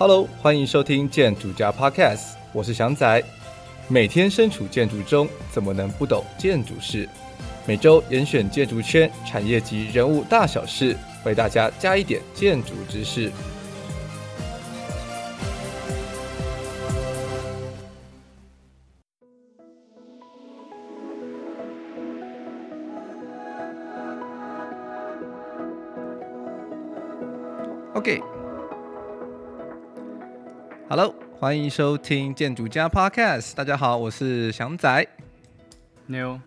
Hello，欢迎收听建筑家 Podcast，我是祥仔。每天身处建筑中，怎么能不懂建筑事？每周严选建筑圈产业及人物大小事，为大家加一点建筑知识。欢迎收听建筑家 Podcast。大家好，我是祥仔。牛，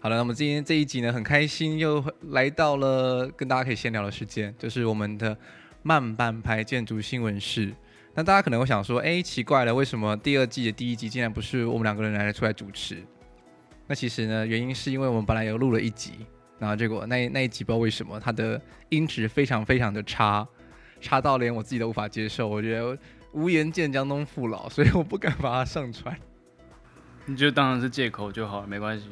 好了，那么今天这一集呢，很开心又来到了跟大家可以闲聊的时间，就是我们的慢半拍建筑新闻室。那大家可能会想说，哎，奇怪了，为什么第二季的第一集竟然不是我们两个人来出来主持？那其实呢，原因是因为我们本来有录了一集，然后结果那那一集不知道为什么它的音质非常非常的差。差到连我自己都无法接受，我觉得无颜见江东父老，所以我不敢把它上传。你就当然是借口就好了，没关系。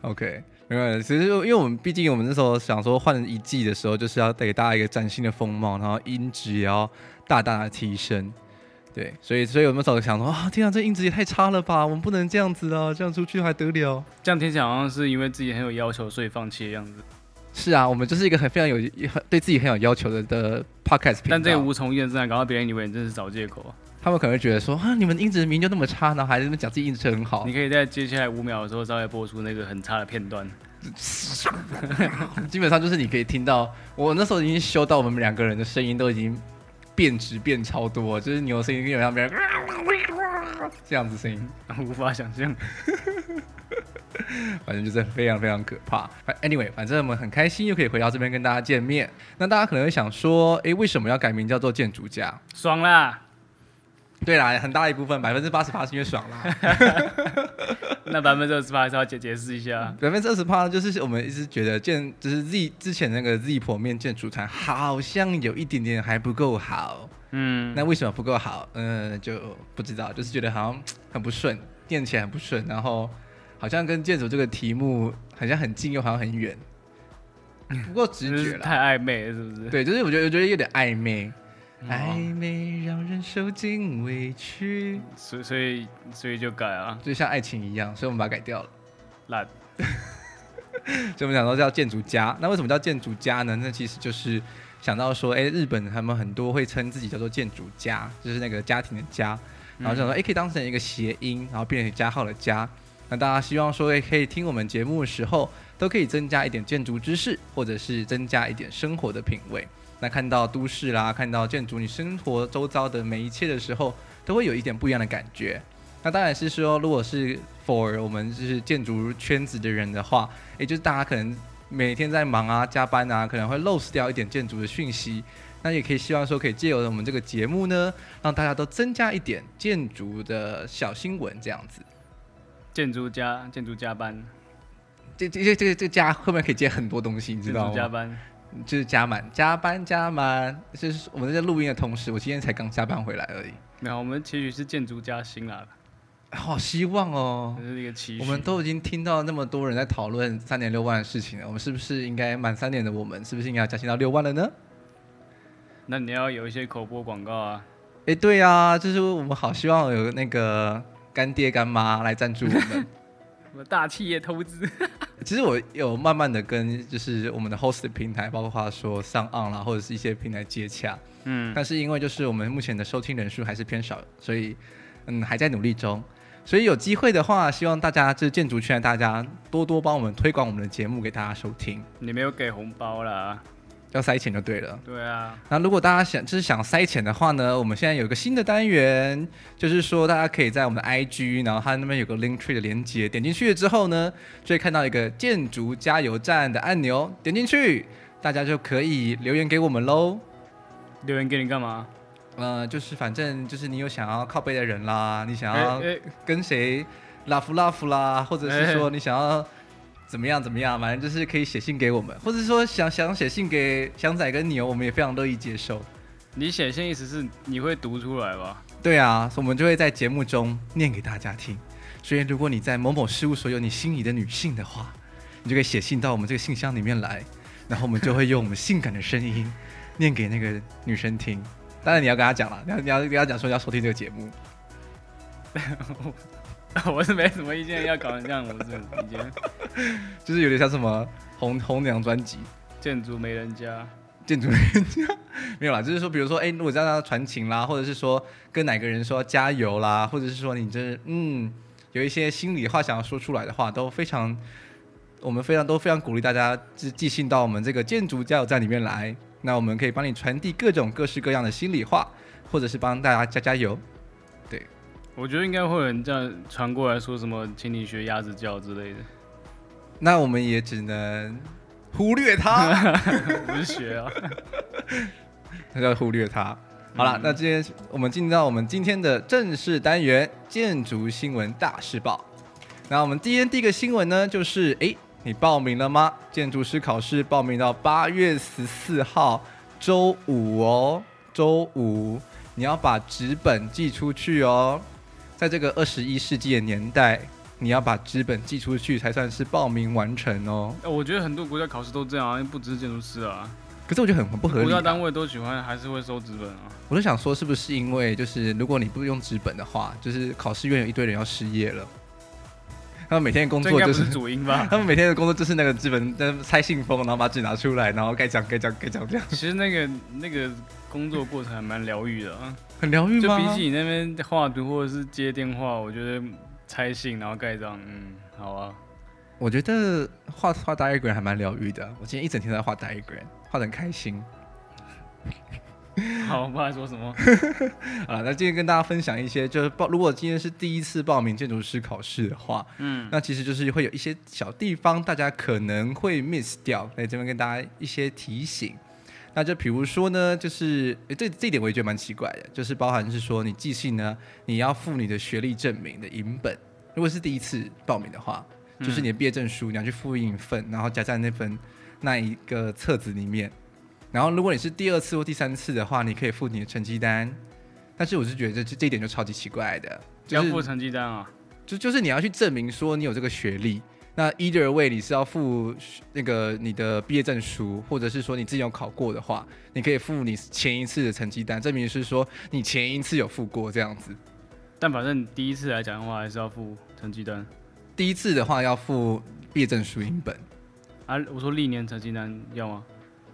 OK，没关系。其实因为我们毕竟我们那时候想说换一季的时候，就是要带给大家一个崭新的风貌，然后音质也要大大的提升。对，所以所以我们那时候想说啊，天啊，这音质也太差了吧，我们不能这样子啊，这样出去还得了？这样听起来好像是因为自己很有要求，所以放弃的样子。是啊，我们就是一个很非常有很对自己很有要求的的 podcast 频道。但这个无从验证，搞到别人以为你真是找借口。他们可能会觉得说啊，你们音质明明就那么差，然后还在那边讲自己音质很好。你可以在接下来五秒的时候稍微播出那个很差的片段。基本上就是你可以听到，我那时候已经修到我们两个人的声音都已经变质变超多，就是牛声音基本上别人这样子声音，无法想象。反正就是非常非常可怕。Anyway，反正我们很开心又可以回到这边跟大家见面。那大家可能会想说，哎，为什么要改名叫做建筑家？爽啦！对啦，很大一部分，百分之八十八是因为爽啦。那百分之二十八还是要解解释一下。百分之二十八就是我们一直觉得建，就是 Z 之前那个 Z 婆面建筑团好像有一点点还不够好。嗯，那为什么不够好？嗯，就不知道，就是觉得好像很不顺，念起来很不顺，然后。好像跟建筑这个题目好像很近，又好像很远，不过直觉了，太暧昧了，是不是？对，就是我觉得我觉得有点暧昧，哦、暧昧让人受尽委屈，所以所以所以就改啊，就像爱情一样，所以我们把它改掉了，烂。所以我们想说叫建筑家，那为什么叫建筑家呢？那其实就是想到说，哎，日本他们很多会称自己叫做建筑家，就是那个家庭的家，然后想说，哎，可以当成一个谐音，然后变成加号的加。那大家希望说，也可以听我们节目的时候，都可以增加一点建筑知识，或者是增加一点生活的品味。那看到都市啦，看到建筑，你生活周遭的每一切的时候，都会有一点不一样的感觉。那当然是说，如果是 for 我们就是建筑圈子的人的话，也就是大家可能每天在忙啊、加班啊，可能会漏失掉一点建筑的讯息。那也可以希望说，可以借由我们这个节目呢，让大家都增加一点建筑的小新闻，这样子。建筑加，建筑加班，这这这这这加后面可以接很多东西，你知道吗？加班就是加满，加班加满。就是我们在录音的同时，我今天才刚加班回来而已。没有，我们其实是建筑加薪啦。好希望哦，这是一个期许。我们都已经听到那么多人在讨论三点六万的事情了，我们是不是应该满三点的我们，是不是应该要加薪到六万了呢？那你要有一些口播广告啊。哎，对呀、啊，就是我们好希望有那个。干爹干妈来赞助我们，什么大企业投资？其实我有慢慢的跟就是我们的 host 的平台，包括话说上岸啦，或者是一些平台接洽，嗯，但是因为就是我们目前的收听人数还是偏少，所以嗯还在努力中，所以有机会的话，希望大家就是建筑圈大家多多帮我们推广我们的节目给大家收听。你没有给红包啦。要塞钱就对了。对啊。那如果大家想就是想塞钱的话呢，我们现在有一个新的单元，就是说大家可以在我们的 IG，然后它那边有个 Link Tree 的连接，点进去了之后呢，就会看到一个建筑加油站的按钮，点进去，大家就可以留言给我们喽。留言给你干嘛？呃，就是反正就是你有想要靠背的人啦，你想要跟谁 love love 啦，或者是说你想要。怎么样？怎么样？反正就是可以写信给我们，或者说想想写信给祥仔跟牛，我们也非常乐意接受。你写信意思是你会读出来吧？对啊，所以我们就会在节目中念给大家听。所以如果你在某某事务所有你心仪的女性的话，你就可以写信到我们这个信箱里面来，然后我们就会用我们性感的声音 念给那个女生听。当然你要跟她讲了，你要你要跟她讲说你要收听这个节目。我是没什么意见，要搞成这样，我是有意见。就是有点像什么红红娘专辑，建筑没人家，建筑没人家，没有啦，就是说，比如说，哎、欸，如果这样传情啦，或者是说跟哪个人说加油啦，或者是说你这嗯有一些心里话想要说出来的话，都非常，我们非常都非常鼓励大家寄寄信到我们这个建筑加油站里面来，那我们可以帮你传递各种各式各样的心里话，或者是帮大家加加油。我觉得应该会有人这样传过来说什么，请你学鸭子叫之类的。那我们也只能忽略他，不是学啊，那叫忽略他。好了，嗯、那今天我们进到我们今天的正式单元——建筑新闻大事报。那我们今天第一个新闻呢，就是哎，你报名了吗？建筑师考试报名到八月十四号周五哦，周五你要把纸本寄出去哦。在这个二十一世纪的年代，你要把纸本寄出去才算是报名完成哦。我觉得很多国家考试都这样啊，不只是建筑师啊。可是我觉得很很不合理啊。国家单位都喜欢还是会收纸本啊。我就想说，是不是因为就是如果你不用纸本的话，就是考试院有一堆人要失业了。他们每天的工作就是主因吧？他们每天的工作就是那个纸本在拆信封，然后把纸拿出来，然后该讲该讲该讲这样。其实那个那个工作过程还蛮疗愈的啊。很疗愈吗？就比起你那边画图或者是接电话，我觉得拆信然后盖章，嗯，好啊。我觉得画画 diagram 还蛮疗愈的。我今天一整天都在画 diagram，画的很开心。好，我不知道说什么。啊，那今天跟大家分享一些，就是报如果今天是第一次报名建筑师考试的话，嗯，那其实就是会有一些小地方大家可能会 miss 掉，在这边跟大家一些提醒。那就比如说呢，就是诶这这一点我也觉得蛮奇怪的，就是包含是说你寄信呢，你要附你的学历证明的影本。如果是第一次报名的话，就是你的毕业证书，你要去复印一份，然后夹在那份那一个册子里面。然后如果你是第二次或第三次的话，你可以附你的成绩单。但是我是觉得这这一点就超级奇怪的，就是、要附成绩单啊，就就是你要去证明说你有这个学历。那 either way，你是要付那个你的毕业证书，或者是说你自己有考过的话，你可以付你前一次的成绩单，证明是说你前一次有付过这样子。但反正第一次来讲的话，还是要付成绩单。第一次的话要付毕业证书影本。啊，我说历年成绩单要吗？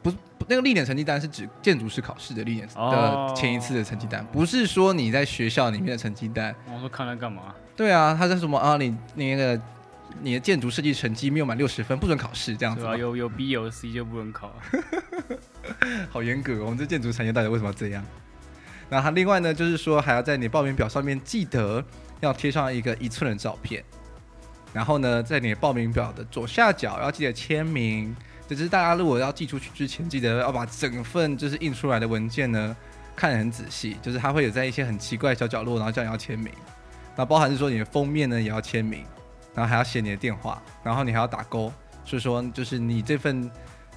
不是，那个历年成绩单是指建筑师考试的历年的前一次的成绩单，不是说你在学校里面的成绩单。我说看来干嘛？对啊，他在什么啊？你你那个。你的建筑设计成绩没有满六十分，不准考试，这样子。对啊，有有 B 有 C 就不能考。好严格，我们这建筑产业到底为什么要这样？那他另外呢，就是说还要在你报名表上面记得要贴上一个一寸的照片，然后呢，在你的报名表的左下角要记得签名。就是大家如果要寄出去之前，记得要把整份就是印出来的文件呢看得很仔细，就是它会有在一些很奇怪的小角落，然后叫你要签名。那包含是说你的封面呢也要签名。然后还要写你的电话，然后你还要打勾，所以说就是你这份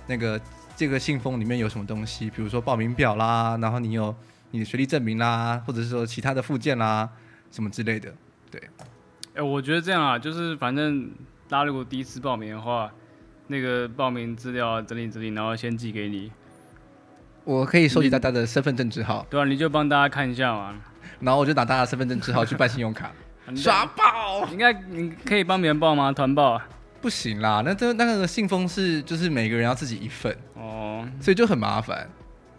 那个这个信封里面有什么东西，比如说报名表啦，然后你有你的学历证明啦，或者是说其他的附件啦，什么之类的。对，哎，我觉得这样啊，就是反正大家如果第一次报名的话，那个报名资料整理整理，然后先寄给你。我可以收集大家的身份证字号。对啊，你就帮大家看一下嘛。然后我就拿大家身份证字号去办信用卡。刷爆！应该你可以帮别人报吗？团报啊？不行啦，那这那个信封是就是每个人要自己一份哦，所以就很麻烦。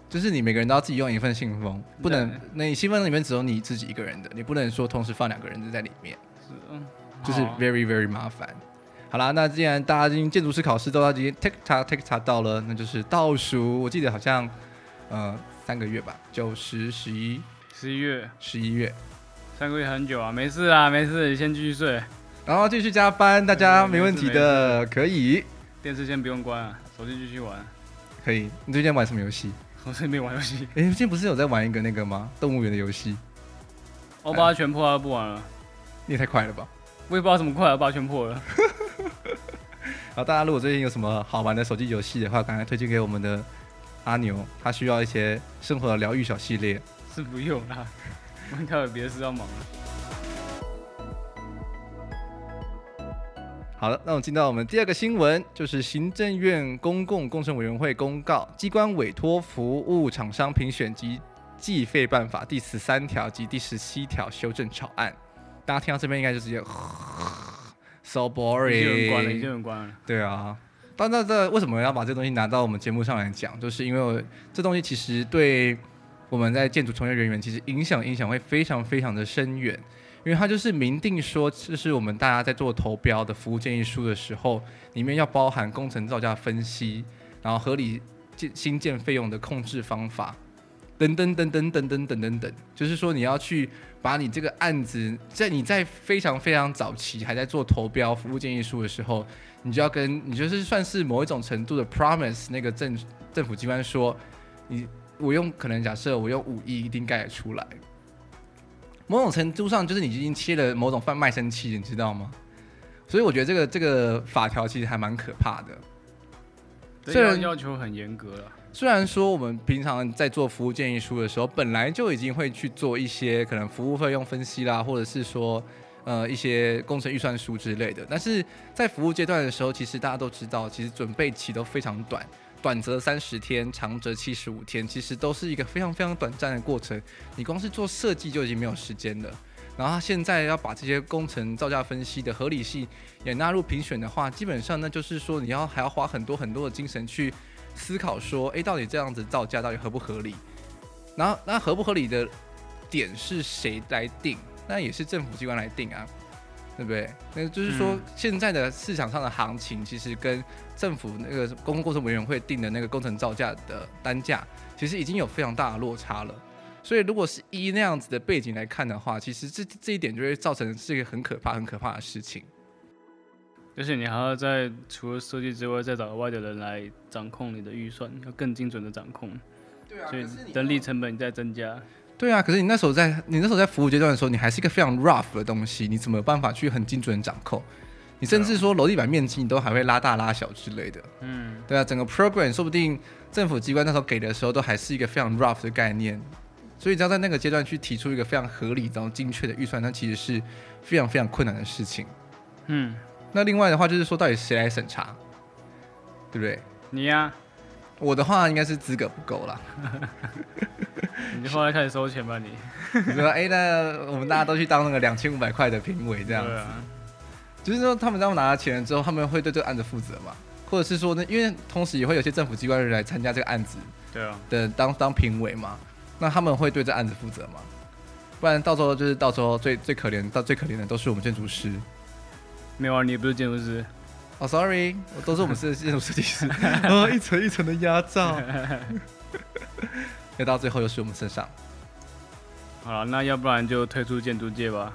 就是你每个人都要自己用一份信封，不能那你信封里面只有你自己一个人的，你不能说同时放两个人的在里面，是嗯，就是 very very 麻烦。好啦，那既然大家今天建筑师考试都要今天 tick tock tick tock 到了，那就是倒数，我记得好像呃三个月吧，九十十一十一月十一月。三个月很久啊，没事啊，没事，你先继续睡，然后继续加班，大家没问题的，可以。电视先不用关啊，手机继续玩。可以。你最近玩什么游戏？我最近没玩游戏。哎，最近不是有在玩一个那个吗？动物园的游戏。我把它全破了，不玩了。你也太快了吧！我也不知道怎么快，我把它全破了。好，大家如果最近有什么好玩的手机游戏的话，赶快推荐给我们的阿牛，他需要一些生活的疗愈小系列。是不用啦。我们有别的事要忙了。好了，那我们进到我们第二个新闻，就是行政院公共工程委员会公告，机关委托服务厂商评选及计费办法第十三条及第十七条修正草案。大家听到这边应该就直接 so boring，已经关了，已经关了。对啊，但那这为什么要把这东西拿到我们节目上来讲？就是因为这东西其实对我们在建筑从业人员其实影响影响会非常非常的深远，因为它就是明定说，这是我们大家在做投标的服务建议书的时候，里面要包含工程造价分析，然后合理建新建费用的控制方法。等等等等等等等等等，就是说你要去把你这个案子，在你在非常非常早期还在做投标服务建议书的时候，你就要跟你就是算是某一种程度的 promise 那个政政府机关说，你我用可能假设我用五亿一定盖得出来，某种程度上就是你已经切了某种贩卖身契，你知道吗？所以我觉得这个这个法条其实还蛮可怕的，虽然要求很严格了。虽然说我们平常在做服务建议书的时候，本来就已经会去做一些可能服务费用分析啦，或者是说呃一些工程预算书之类的，但是在服务阶段的时候，其实大家都知道，其实准备期都非常短，短则三十天，长则七十五天，其实都是一个非常非常短暂的过程。你光是做设计就已经没有时间了，然后现在要把这些工程造价分析的合理性也纳入评选的话，基本上那就是说你要还要花很多很多的精神去。思考说，哎，到底这样子造价到底合不合理？然后，那合不合理的点是谁来定？那也是政府机关来定啊，对不对？那就是说，嗯、现在的市场上的行情，其实跟政府那个公共工程委员会定的那个工程造价的单价，其实已经有非常大的落差了。所以，如果是一那样子的背景来看的话，其实这这一点就会造成是一个很可怕、很可怕的事情。就是你还要在除了设计之外，再找额外的人来掌控你的预算，要更精准的掌控。对啊，所以人力成本在增加。对啊，可是你那时候在你那时候在服务阶段的时候，你还是一个非常 rough 的东西，你怎么有办法去很精准的掌控？你甚至说楼地板面积，你都还会拉大拉小之类的。嗯，对啊，整个 program 说不定政府机关那时候给的时候，都还是一个非常 rough 的概念。所以只要在那个阶段去提出一个非常合理然后精确的预算，那其实是非常非常困难的事情。嗯。那另外的话就是说，到底谁来审查，对不对？你呀、啊，我的话应该是资格不够了。你就后来开始收钱吧，你。你说，哎，那我们大家都去当那个两千五百块的评委这样子。啊、就是说，他们当拿了钱了之后，他们会对这个案子负责嘛？或者是说呢，因为同时也会有些政府机关人来参加这个案子，对啊，的当当评委嘛，那他们会对这案子负责吗？不然到时候就是到时候最最可怜到最可怜的都是我们建筑师。没有啊，你也不是建筑师。哦，oh，sorry，都是我们是 建筑设计师。啊，一层一层的压榨，要到最后又是我们身上。好了，那要不然就退出建筑界吧。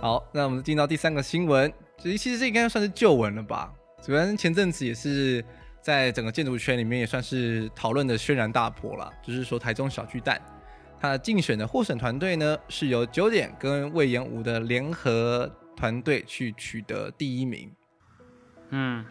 好，那我们进到第三个新闻，其实其实这应该算是旧闻了吧？主要前阵子也是在整个建筑圈里面也算是讨论的轩然大波了，就是说台中小巨蛋。他竞选的获审团队呢，是由九点跟魏延武的联合团队去取得第一名。嗯，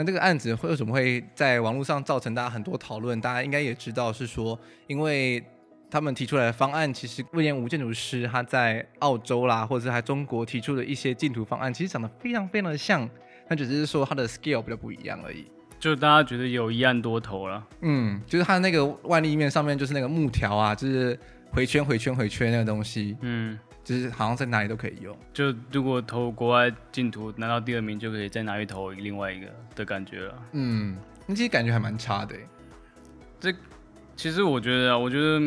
那这个案子会为什么会在网络上造成大家很多讨论？大家应该也知道，是说因为他们提出来的方案，其实威廉吴建筑师他在澳洲啦，或者是在中国提出的一些净土方案，其实长得非常非常的像，那只是说它的 scale 比较不一样而已。就大家觉得有一案多头了，嗯，就是它那个外立面上面就是那个木条啊，就是回圈回圈回圈那个东西，嗯，就是好像在哪里都可以用。就如果投国外净土拿到第二名，就可以再拿去投另外一个的感觉了。嗯，那其实感觉还蛮差的。这其实我觉得啊，我觉得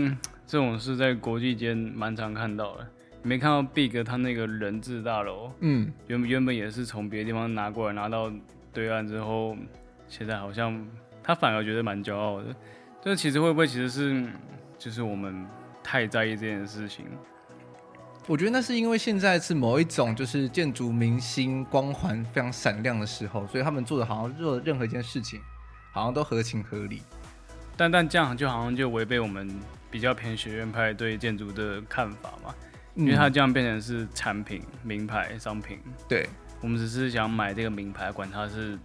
这种事在国际间蛮常看到的。你没看到 Big 他那个人质大楼，嗯，原原本也是从别的地方拿过来，拿到对岸之后。现在好像他反而觉得蛮骄傲的，这其实会不会其实是就是我们太在意这件事情？我觉得那是因为现在是某一种就是建筑明星光环非常闪亮的时候，所以他们做的好像做的任何一件事情好像都合情合理。但但这样就好像就违背我们比较偏学院派对建筑的看法嘛，因为它这样变成是产品、名牌、商品。对，我们只是想买这个名牌，管它是。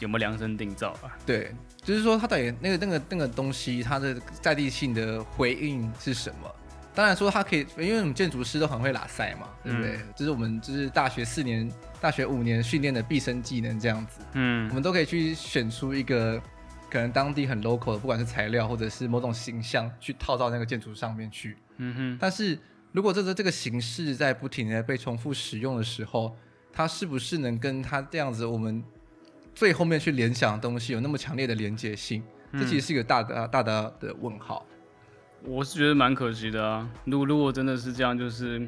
有没有量身定造啊？对，就是说它的那个那个那个东西，它的在地性的回应是什么？当然说他可以，因为我们建筑师都很会拉赛嘛，对不对？嗯、就是我们就是大学四年、大学五年训练的毕生技能这样子。嗯，我们都可以去选出一个可能当地很 local 的，不管是材料或者是某种形象，去套到那个建筑上面去。嗯哼。但是如果这个这个形式在不停的被重复使用的时候，它是不是能跟它这样子我们最后面去联想的东西有那么强烈的连接性？嗯、这其实是一个大的大的的问号。我是觉得蛮可惜的啊。如果如果真的是这样，就是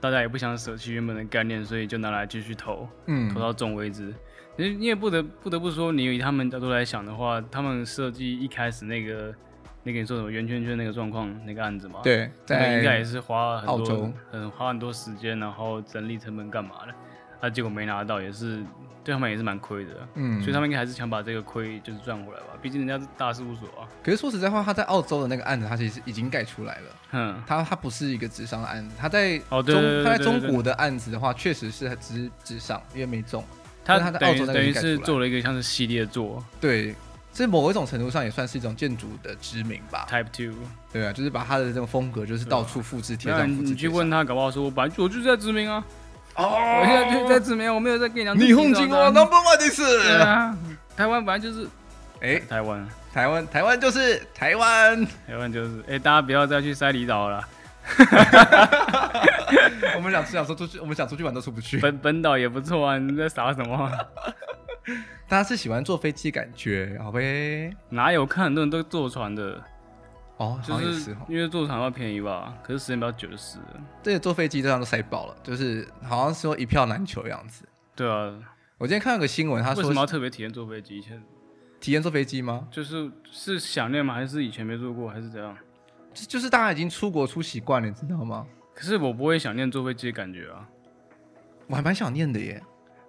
大家也不想舍弃原本的概念，所以就拿来继续投，嗯，投到中为止。你你也不得不得不说，你以他们角度来想的话，他们设计一开始那个那个你说什么圆圈圈那个状况那个案子嘛，对，在应该也是花了很多很花很多时间，然后整理成本干嘛的，他、啊、结果没拿到，也是对他们也是蛮亏的，嗯，所以他们应该还是想把这个亏就是赚回来吧，毕竟人家是大事务所啊。可是说实在话，他在澳洲的那个案子，他其实已经盖出来了，嗯，他他不是一个直商的案子，他在中、他在中国的案子的话，确实是只纸上，因为没中。他他在澳洲等于是做了一个像是系列作，对，这某一种程度上也算是一种建筑的知名吧。Type Two，对啊，就是把他的这种风格，就是到处复制贴上。你去问他，搞不好说，我本来我就是在知名啊。哦，我现在就在知名，我没有在跟你讲。霓虹金哦，Number One 的是。对啊，台湾本来就是，哎，台湾，台湾，台湾就是台湾，台湾就是，哎，大家不要再去塞离岛了。我们想想说出去，我们想出去玩都出不去。本本岛也不错啊，你在傻什么？大家是喜欢坐飞机感觉，好呗？哪有看很多人都坐船的？哦，就是因为坐船要便宜吧？可是时间比较久的是。对，坐飞机这样都塞爆了，就是好像说一票难求的样子。对啊，我今天看到个新闻，他说为什么要特别体验坐飞机？以前体验坐飞机吗？就是是想念吗？还是以前没坐过？还是怎样？就是大家已经出国出习惯了，你知道吗？可是我不会想念坐飞机的感觉啊，我还蛮想念的耶。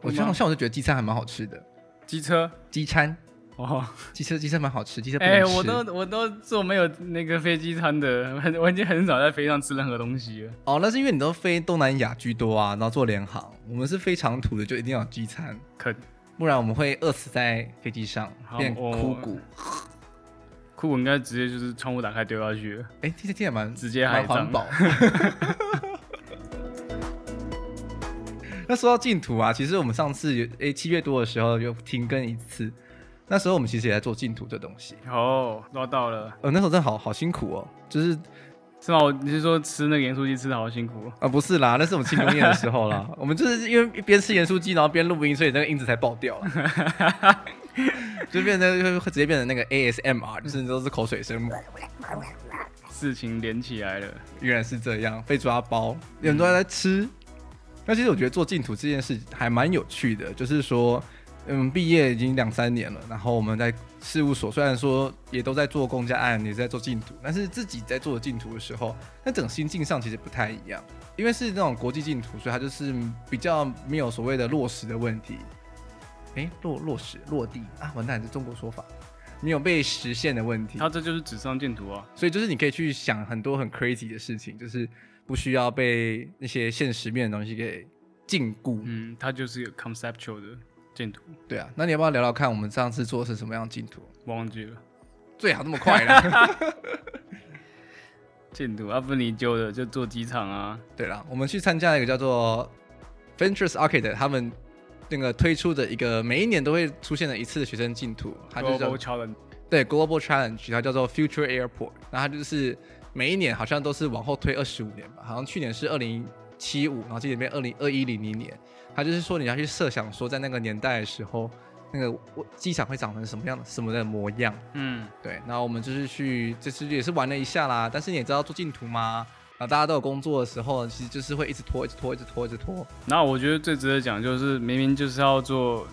我像像我就觉得机餐还蛮好吃的，机车机餐哦，机车机餐蛮好吃，机车哎、欸，我都我都做没有那个飞机餐的，很我已经很少在飞机上吃任何东西了。哦，那是因为你都飞东南亚居多啊，然后做联航，我们是飞长途的，就一定要有机餐，可不然我们会饿死在飞机上，变枯骨。枯骨应该直接就是窗户打开丢下去。哎、欸，听听也蛮直接还环保。那说到净土啊，其实我们上次诶七、欸、月多的时候又停更一次，那时候我们其实也在做净土这东西。哦，抓到了。呃，那时候真的好好辛苦哦，就是是吗？你是说吃那个盐酥鸡吃的好辛苦？啊，不是啦，那是我们庆功宴的时候啦。我们就是因为一边吃盐酥鸡，然后边录音，所以那个音质才爆掉了。就变成会直接变成那个 ASMR，就是都是口水声。事情连起来了，原来是这样，被抓包，有很多人在吃。那、嗯、其实我觉得做净土这件事还蛮有趣的，就是说，嗯，毕业已经两三年了，然后我们在事务所虽然说也都在做公家案，也在做净土，但是自己在做净土的时候，那整个心境上其实不太一样，因为是那种国际净土，所以它就是比较没有所谓的落实的问题。哎，落落实落地啊，完蛋，是中国说法，没有被实现的问题。它这就是纸上净土啊，所以就是你可以去想很多很 crazy 的事情，就是不需要被那些现实面的东西给禁锢。嗯，它就是一个 conceptual 的竞图。对啊，那你要不要聊聊看，我们上次做的是什么样的竞图？忘记了，最好那么快了。竞图阿芬尼揪的就做机场啊。对了，我们去参加一个叫做 Ventures Arcade 他们。那个推出的一个每一年都会出现的一次的学生竞图，它就叫 Global Challenge，对 Global Challenge，它叫做 Future Airport，然后它就是每一年好像都是往后推二十五年吧，好像去年是二零七五，然后今年变二零二一零零年，它就是说你要去设想说在那个年代的时候，那个机场会长成什么样的什么的模样，嗯，对，然后我们就是去，这次也是玩了一下啦，但是你也知道做竞图吗？然后大家都有工作的时候，其实就是会一直拖，一直拖，一直拖，一直拖。然后我觉得最值得讲就是，明明就是要做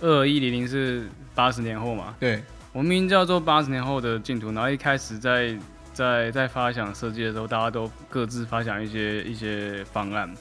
二一零零是八十年后嘛，对，我们明明就要做八十年后的净土，然后一开始在在在发想设计的时候，大家都各自发想一些一些方案。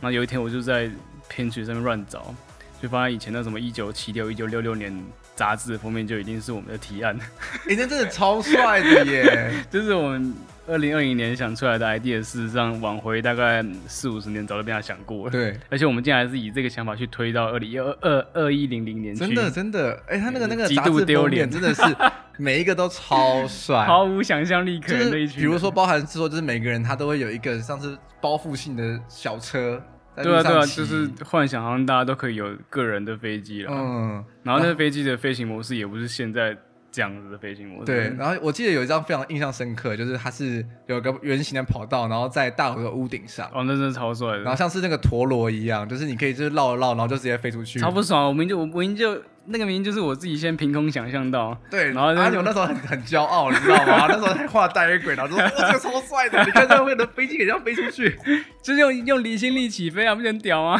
那有一天我就在 Pinterest 上面乱找，就发现以前那什么一九七六、一九六六年杂志的封面就已经是我们的提案。哎，那真的超帅的耶！就是我们。二零二零年想出来的 idea，事实上往回大概四五十年早就被他想过了。对，而且我们竟然还是以这个想法去推到二零二二二一零零年去。真的真的，哎、欸，他那个那个杂志封面真的是 每一个都超帅，毫无想象力可言的一群。比如说，包含是说，就是每个人他都会有一个像是包覆性的小车。对啊对啊，就是幻想好像大家都可以有个人的飞机了。嗯，然后那个飞机的飞行模式也不是现在。这样子的飞行模式。对，然后我记得有一张非常印象深刻，就是它是有个圆形的跑道，然后在大楼的屋顶上。哦，那真的超帅的。然后像是那个陀螺一样，就是你可以就是绕一绕，然后就直接飞出去。超不爽！我明就我明就那个明明就是我自己先凭空想象到。对，然后阿牛那时候很很骄傲，你知道吗？那时候还画带尾轨，然后说：“哇，这个超帅的！你看这样会的飞机可以这样飞出去，就是用用离心力起飞啊，不是很屌吗？”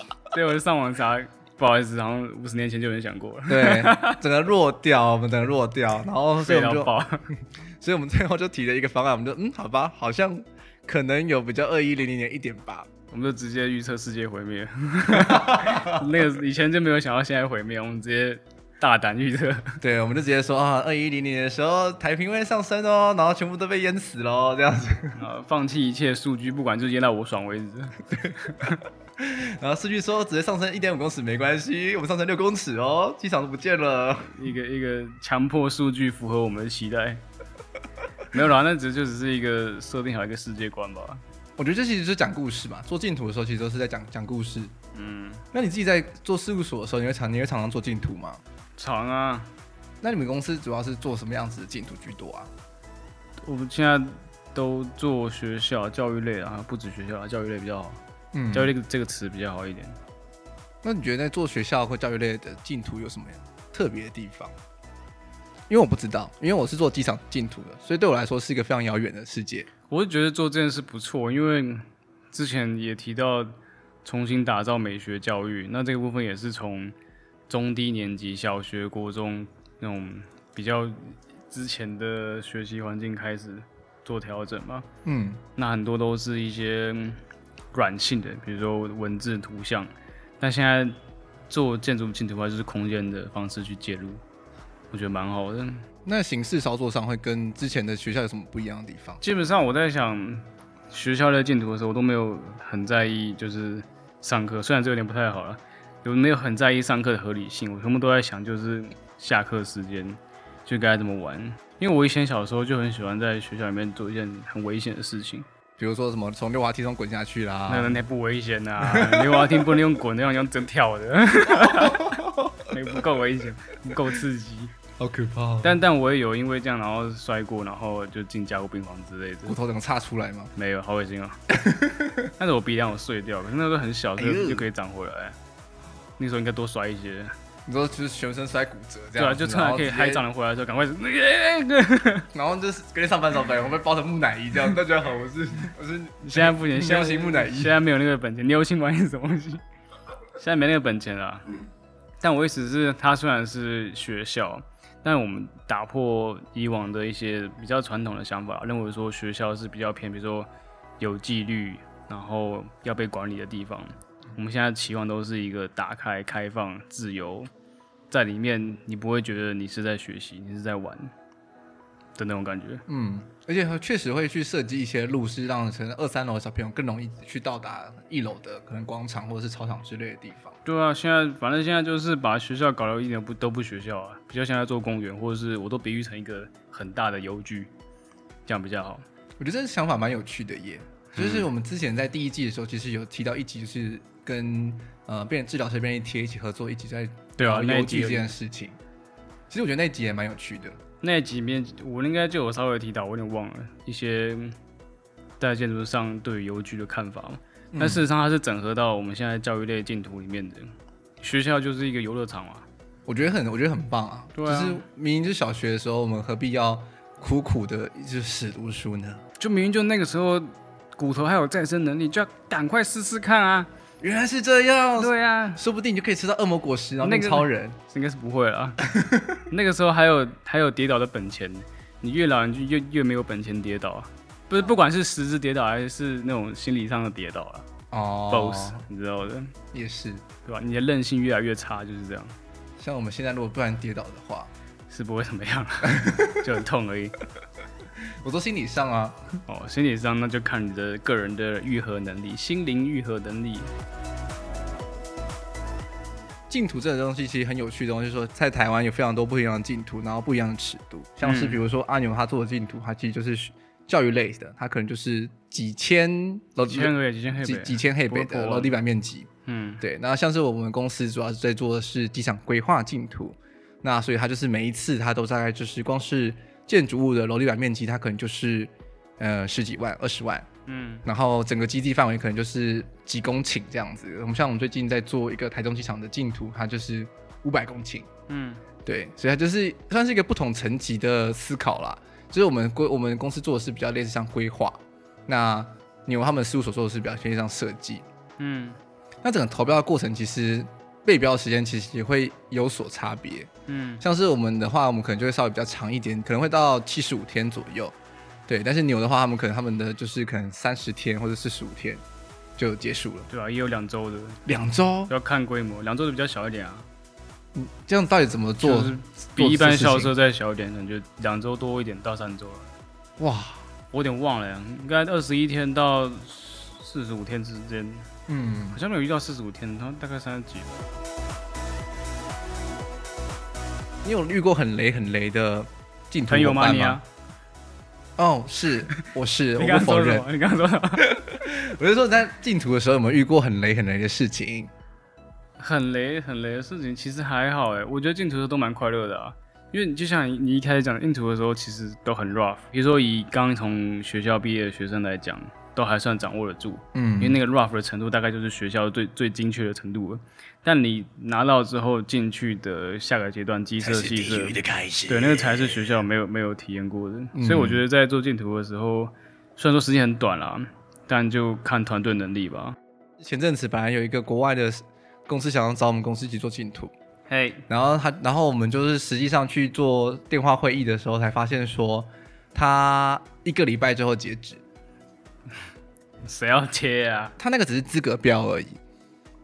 所以我就上网查。不好意思，好像五十年前就有人想过了。对，整个弱掉，我们整个弱掉，然后所以我们就，所以我们最后就提了一个方案，我们就嗯，好吧，好像可能有比较二一零零年一点吧，我们就直接预测世界毁灭。那个以前就没有想到现在毁灭，我们直接大胆预测。对，我们就直接说啊，二一零零年的时候台平会上升哦，然后全部都被淹死喽，这样子。啊，放弃一切数据，不管就淹到我爽为止。然后数据说直接上升一点五公尺没关系，我们上升六公尺哦，机场都不见了。一个一个强迫数据符合我们的期待，没有啦，那只就只是一个设定好一个世界观吧。我觉得这其实是讲故事嘛，做净土的时候其实都是在讲讲故事。嗯，那你自己在做事务所的时候，你会常你会常常做净土吗？常啊。那你们公司主要是做什么样子的净土居多啊？我们现在都做学校教育类啊，不止学校啊教育类比较好。嗯，教育类这个词比较好一点。那你觉得在做学校或教育类的净土有什么特别的地方？因为我不知道，因为我是做机场净土的，所以对我来说是一个非常遥远的世界。我是觉得做这件事不错，因为之前也提到重新打造美学教育，那这个部分也是从中低年级、小学、国中那种比较之前的学习环境开始做调整嘛。嗯，那很多都是一些。软性的，比如说文字、图像，但现在做建筑竞图的话，就是空间的方式去介入，我觉得蛮好的。那形式操作上会跟之前的学校有什么不一样的地方？基本上我在想，学校在建图的时候，我都没有很在意，就是上课，虽然这有点不太好了，有没有很在意上课的合理性？我全部都在想，就是下课时间就该怎么玩。因为我以前小时候就很喜欢在学校里面做一件很危险的事情。比如说什么从溜滑梯中滚下去啦，那那不危险呐、啊，溜滑梯不能用滚的，要用真跳的，那不够危险，不够刺激，好可怕。但但我也有因为这样然后摔过，然后就进加护病房之类的。骨头怎么岔出来吗？没有，好恶心啊！但是我鼻梁有碎掉，可是那时候很小，所以就可以长回来。哎、那时候应该多摔一些。你说就是全身摔骨折这样，对啊，就趁还可以嗨长得回来的时候，赶快，然后就是给你上班时候，我被包成木乃伊这样。大家好，我是我是，现在不行，现在木乃伊，现在没有那个本钱。牛青玩是什么东西？现在没那个本钱了。但我意思是，它虽然是学校，但我们打破以往的一些比较传统的想法，认为说学校是比较偏，比如说有纪律，然后要被管理的地方。我们现在期望都是一个打开、开放、自由，在里面你不会觉得你是在学习，你是在玩的那种感觉。嗯，而且确实会去设计一些路，是让可能二三楼的小朋友更容易去到达一楼的可能广场或者是操场之类的地方。对啊，现在反正现在就是把学校搞得一点不都不学校啊，比较像在做公园，或者是我都比喻成一个很大的邮局，这样比较好。我觉得这个想法蛮有趣的耶，就是我们之前在第一季的时候，其实有提到一集，就是。跟呃，变治疗师便利贴一起合作，一起在对啊，那一集这件事情，其实我觉得那集也蛮有趣的。那集里面我应该就有稍微提到，我有点忘了一些在建筑上对于邮局的看法。但事实上，它是整合到我们现在教育类净土里面的。学校就是一个游乐场嘛，我觉得很，我觉得很棒啊。对啊，就是明明是小学的时候，我们何必要苦苦的一直死读书呢？就明明就那个时候骨头还有再生能力，就要赶快试试看啊！原来是这样，对啊，说不定你就可以吃到恶魔果实，然后变超人。应该是不会了。那个时候还有还有跌倒的本钱，你越老你就越越没有本钱跌倒啊。不是，不管是实质跌倒还是那种心理上的跌倒啊。哦，boss，你知道的，也是，对吧？你的韧性越来越差，就是这样。像我们现在如果不然跌倒的话，是不会怎么样，就很痛而已。我说心理上啊，哦，心理上那就看你的个人的愈合能力，心灵愈合能力。净土这个东西其实很有趣的东西，就是说在台湾有非常多不一样的净土，然后不一样的尺度，像是比如说阿牛他做的净土，他其实就是教育类的，他可能就是几千楼几千个几千几几千黑北的楼地板面积，嗯，对。然后像是我们公司主要是在做的是机场规划净土。那所以它就是每一次它都大概就是光是建筑物的楼地板面积，它可能就是呃十几万、二十万，嗯，然后整个基地范围可能就是几公顷这样子。我们像我们最近在做一个台中机场的净土，它就是五百公顷，嗯，对，所以它就是算是一个不同层级的思考啦。就是我们规我们公司做的是比较类似像规划，那牛他们事务所做的是比较偏向设计，嗯，那整个投标的过程其实备标的时间其实也会有所差别，嗯，像是我们的话，我们可能就会稍微比较长一点，可能会到七十五天左右，对，但是牛的话，他们可能他们的就是可能三十天或者四十五天就结束了，对啊，也有两周的，两周要看规模，两周的比较小一点啊。嗯，这样到底怎么做？就是比一般校车再小一点，可能就两周多一点到三周了。哇，我有点忘了呀，应该二十一天到四十五天之间。嗯，好像没有遇到四十五天，然后大概三十几。你有遇过很雷很雷的竞图伙伴吗？哦，是，我是，我不否认。你刚刚说什么？我就说在进图的时候有没有遇过很雷很雷的事情？很雷很雷的事情其实还好哎，我觉得进图的时候都蛮快乐的啊，因为你就像你一开始讲进图的时候，其实都很 rough。比如说以刚从学校毕业的学生来讲，都还算掌握得住，嗯，因为那个 rough 的程度大概就是学校最最精确的程度了。但你拿到之后进去的下个阶段，机设、系设，对，那个才是学校没有没有体验过的。嗯、所以我觉得在做建图的时候，虽然说时间很短啦，但就看团队能力吧。前阵子本来有一个国外的。公司想要找我们公司一起做竞图，嘿，然后他，然后我们就是实际上去做电话会议的时候，才发现说他一个礼拜之后截止。谁要切啊？他那个只是资格标而已。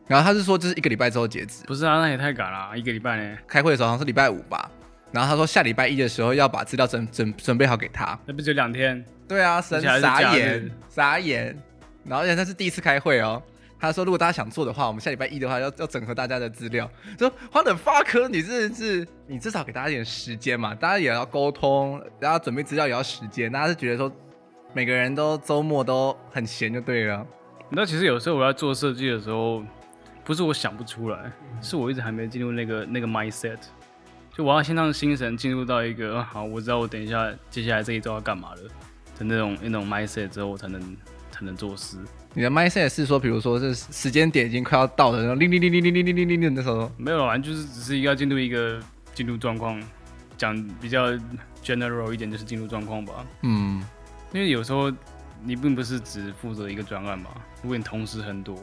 然后他是说这是一个礼拜之后截止。不是啊，那也太赶了，一个礼拜呢？开会的时候好像是礼拜五吧。然后他说下礼拜一的时候要把资料准准准备好给他。那不就两天？对啊，神傻眼傻眼。然后而且他是第一次开会哦。他说：“如果大家想做的话，我们下礼拜一的话要要整合大家的资料。说花的发科，你真的是你至少给大家一点时间嘛，大家也要沟通，大家准备资料也要时间。大家是觉得说每个人都周末都很闲就对了。那其实有时候我要做设计的时候，不是我想不出来，是我一直还没进入那个那个 mindset，就我要先让心神进入到一个好，我知道我等一下接下来这一周要干嘛了的那种那种 mindset 之后，我才能才能做事。”你的 mindset 是说，比如说，这时间点已经快要到了，然后铃铃铃铃铃铃铃铃铃的时候，没有完，就是只是一个要进入一个进入状况，讲比较 general 一点，就是进入状况吧。嗯，因为有时候你并不是只负责一个专案嘛，如果你同时很多，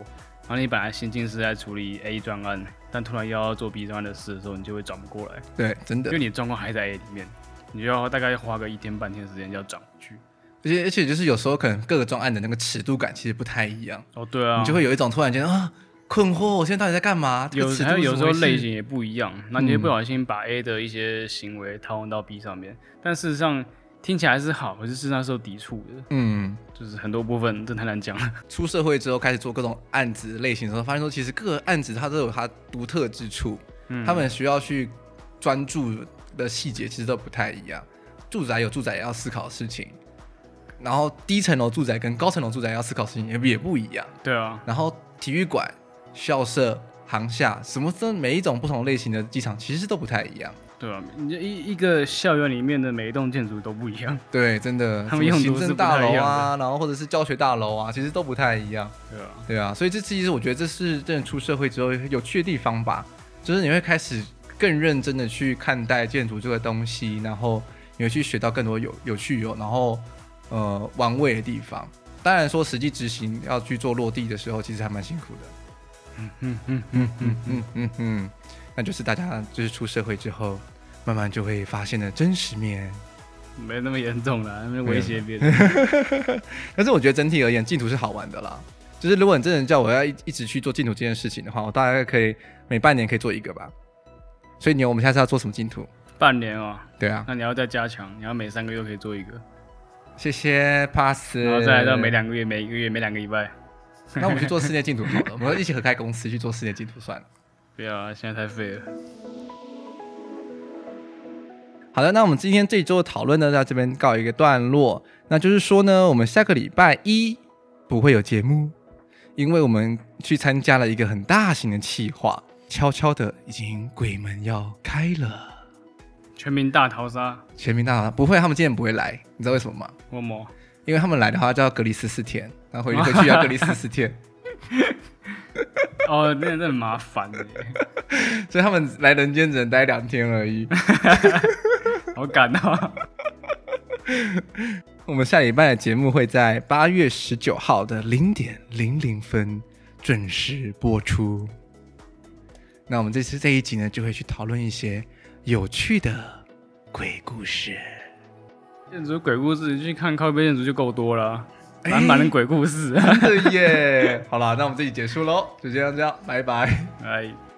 然后你本来心境是在处理 A 专案，但突然又要做 B 专案的事的时候，你就会转不过来。对，真的，因为你的状况还在 A 里面，你就要大概花个一天半天时间要转回去。而且而且就是有时候可能各个专案的那个尺度感其实不太一样哦，对啊，你就会有一种突然间啊困惑，我现在到底在干嘛？有还有有时候类型也不一样，那你会不小心把 A 的一些行为套用到 B 上面，嗯、但事实上听起来是好，可是事实上是有抵触的。嗯，就是很多部分真太难讲了。出社会之后开始做各种案子类型的时候，发现说其实各个案子它都有它独特之处，嗯，他们需要去专注的细节其实都不太一样。住宅有住宅也要思考的事情。然后低层楼住宅跟高层楼住宅要思考事情也也不一样。对啊。然后体育馆、校舍、航厦，什么这每一种不同类型的机场其实都不太一样。对啊，你一一个校园里面的每一栋建筑都不一样。对，真的。他们用行政大楼啊，然后或者是教学大楼啊，其实都不太一样。对啊。对啊，所以这其实我觉得这是真的出社会之后有趣的地方吧，就是你会开始更认真的去看待建筑这个东西，然后你会去学到更多有有趣有然后。呃，玩味的地方，当然说实际执行要去做落地的时候，其实还蛮辛苦的。嗯嗯嗯嗯嗯嗯嗯嗯，那就是大家就是出社会之后，慢慢就会发现的真实面。没那么严重啦，没威胁别人。但是我觉得整体而言，净土是好玩的啦。就是如果你真的叫我要一一直去做净土这件事情的话，我大概可以每半年可以做一个吧。所以你我们下次要做什么净土？半年哦。对啊。那你要再加强，你要每三个月可以做一个。谢谢 Pass，然后再来到每两个月、每一个月、每两个礼拜。那我们去做室内净土好了，我们一起合开公司去做室内净土算了。不要啊，现在太废了。好的，那我们今天这一周的讨论呢，在这边告一个段落。那就是说呢，我们下个礼拜一不会有节目，因为我们去参加了一个很大型的企划，悄悄的已经鬼门要开了。全民大逃杀，全民大逃杀不会，他们今天不会来，你知道为什么吗？为什么？因为他们来的话就要隔离十四天，然后回去回去要隔离十四天。哦，那真的很麻烦耶，所以他们来人间只能待两天而已。好赶啊！我们下礼拜的节目会在八月十九号的零点零零分准时播出。那我们这次这一集呢，就会去讨论一些有趣的鬼故事。建筑鬼故事，你去看靠背建筑就够多了，满满的鬼故事。对耶！好了，那我们这集结束喽，就这样，这样，拜拜，拜。